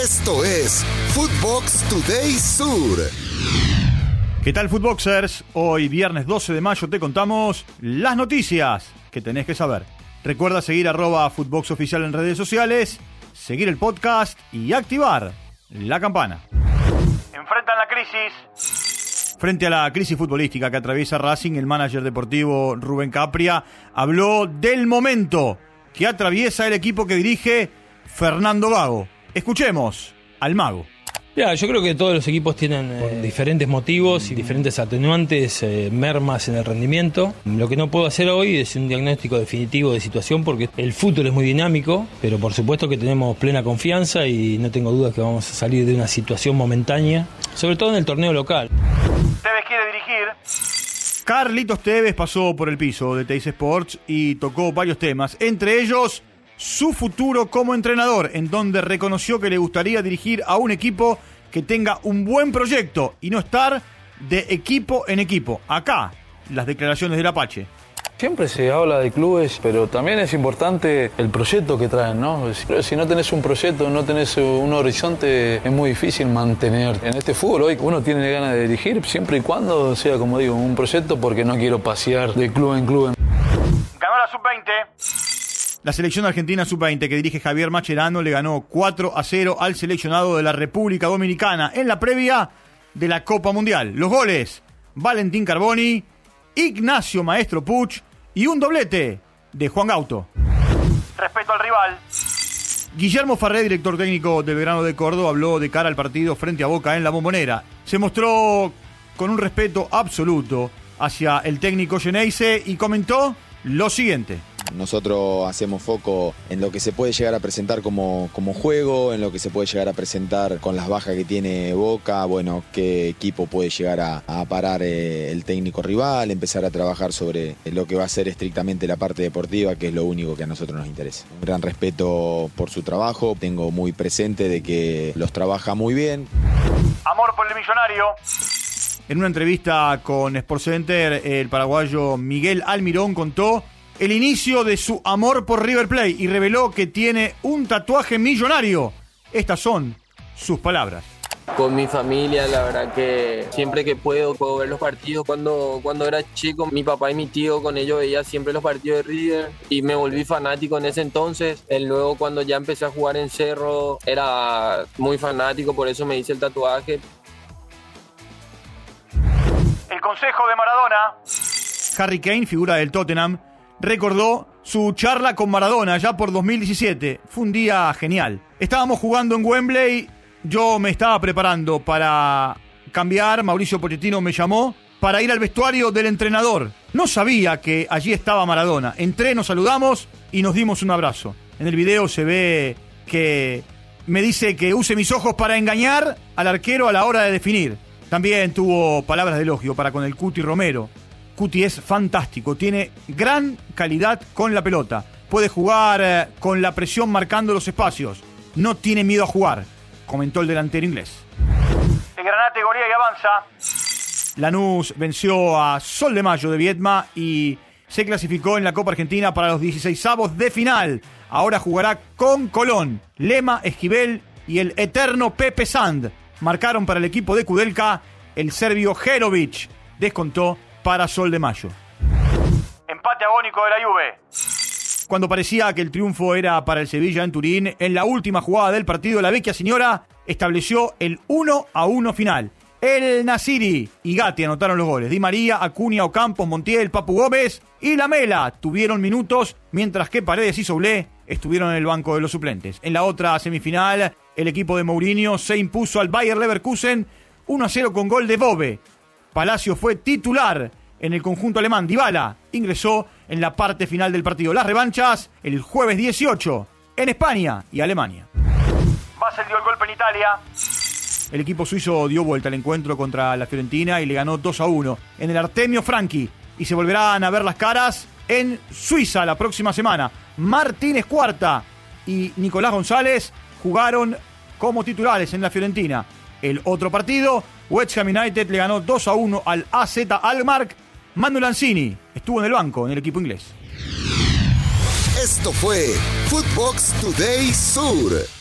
Esto es Footbox Today Sur. ¿Qué tal, Footboxers? Hoy, viernes 12 de mayo, te contamos las noticias que tenés que saber. Recuerda seguir arroba Footbox Oficial en redes sociales, seguir el podcast y activar la campana. Enfrentan la crisis. Frente a la crisis futbolística que atraviesa Racing, el manager deportivo Rubén Capria habló del momento que atraviesa el equipo que dirige Fernando Gago. Escuchemos al mago. Ya, yo creo que todos los equipos tienen eh, diferentes motivos y diferentes atenuantes, eh, mermas en el rendimiento. Lo que no puedo hacer hoy es un diagnóstico definitivo de situación porque el fútbol es muy dinámico, pero por supuesto que tenemos plena confianza y no tengo dudas que vamos a salir de una situación momentánea, sobre todo en el torneo local. Tevez quiere dirigir. Carlitos Tevez pasó por el piso de Teis Sports y tocó varios temas, entre ellos su futuro como entrenador, en donde reconoció que le gustaría dirigir a un equipo que tenga un buen proyecto y no estar de equipo en equipo. Acá, las declaraciones del Apache. Siempre se habla de clubes, pero también es importante el proyecto que traen, ¿no? Si no tenés un proyecto, no tenés un horizonte, es muy difícil mantener. En este fútbol hoy uno tiene ganas de dirigir siempre y cuando sea, como digo, un proyecto porque no quiero pasear de club en club. Ganó la sub-20. La selección argentina sub-20 que dirige Javier Macherano le ganó 4 a 0 al seleccionado de la República Dominicana en la previa de la Copa Mundial. Los goles, Valentín Carboni, Ignacio Maestro Puch y un doblete de Juan Gauto. Respeto al rival. Guillermo Farré, director técnico del Verano de Córdoba, habló de cara al partido frente a Boca en la bombonera. Se mostró con un respeto absoluto hacia el técnico Geneise y comentó lo siguiente. Nosotros hacemos foco en lo que se puede llegar a presentar como, como juego, en lo que se puede llegar a presentar con las bajas que tiene Boca, bueno, qué equipo puede llegar a, parar eh, el técnico rival, empezar a trabajar sobre lo que va a ser estrictamente la parte deportiva, que es lo único que a nosotros nos interesa. Un gran respeto por su trabajo, tengo muy presente de que los trabaja muy bien. Amor por el millonario. En una entrevista con SportsCenter, el paraguayo Miguel Almirón contó el inicio de su amor por River Plate y reveló que tiene un tatuaje millonario. Estas son sus palabras. Con mi familia, la verdad que siempre que puedo puedo ver los partidos. Cuando, cuando era chico, mi papá y mi tío con ellos veía siempre los partidos de River y me volví fanático en ese entonces. Luego cuando ya empecé a jugar en Cerro era muy fanático, por eso me hice el tatuaje. El consejo de Maradona. Harry Kane, figura del Tottenham, recordó su charla con Maradona ya por 2017. Fue un día genial. Estábamos jugando en Wembley, yo me estaba preparando para cambiar, Mauricio Pochettino me llamó para ir al vestuario del entrenador. No sabía que allí estaba Maradona. Entré, nos saludamos y nos dimos un abrazo. En el video se ve que me dice que use mis ojos para engañar al arquero a la hora de definir. También tuvo palabras de elogio para con el Cuti Romero. Cuti es fantástico, tiene gran calidad con la pelota. Puede jugar eh, con la presión marcando los espacios. No tiene miedo a jugar, comentó el delantero inglés. El Granate golea y avanza. Lanús venció a Sol de Mayo de Vietma y se clasificó en la Copa Argentina para los 16avos de final. Ahora jugará con Colón, Lema, Esquivel y el eterno Pepe Sand. Marcaron para el equipo de Kudelka el serbio Jerovic. Descontó para Sol de Mayo. Empate agónico de la Juve. Cuando parecía que el triunfo era para el Sevilla en Turín, en la última jugada del partido, la vecchia señora estableció el 1 a 1 final. El Nasiri y Gatti anotaron los goles. Di María, Acuña, Ocampos, Montiel, Papu Gómez y La Mela tuvieron minutos, mientras que Paredes y Soblé estuvieron en el banco de los suplentes. En la otra semifinal, el equipo de Mourinho se impuso al Bayer Leverkusen 1 a 0 con gol de Bobe. Palacio fue titular en el conjunto alemán. Dybala ingresó en la parte final del partido. Las revanchas el jueves 18 en España y Alemania. Basel dio el golpe en Italia. El equipo suizo dio vuelta al encuentro contra la Fiorentina y le ganó 2 a 1 en el Artemio Franchi. Y se volverán a ver las caras en Suiza la próxima semana. Martínez Cuarta y Nicolás González jugaron como titulares en la Fiorentina. El otro partido, West Ham United le ganó 2 a 1 al AZ Almark Manu Lanzini estuvo en el banco en el equipo inglés. Esto fue Footbox Today Sur.